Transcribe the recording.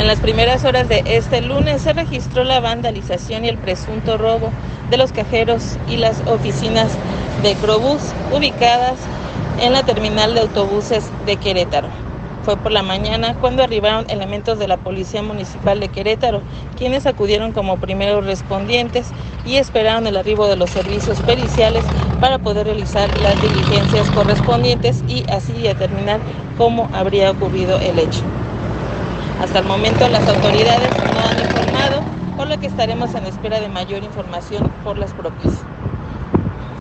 En las primeras horas de este lunes se registró la vandalización y el presunto robo de los cajeros y las oficinas de Crobús ubicadas en la terminal de autobuses de Querétaro. Fue por la mañana cuando arribaron elementos de la Policía Municipal de Querétaro, quienes acudieron como primeros respondientes y esperaron el arribo de los servicios periciales para poder realizar las diligencias correspondientes y así determinar cómo habría ocurrido el hecho. Hasta el momento las autoridades no han informado, por lo que estaremos en espera de mayor información por las propias.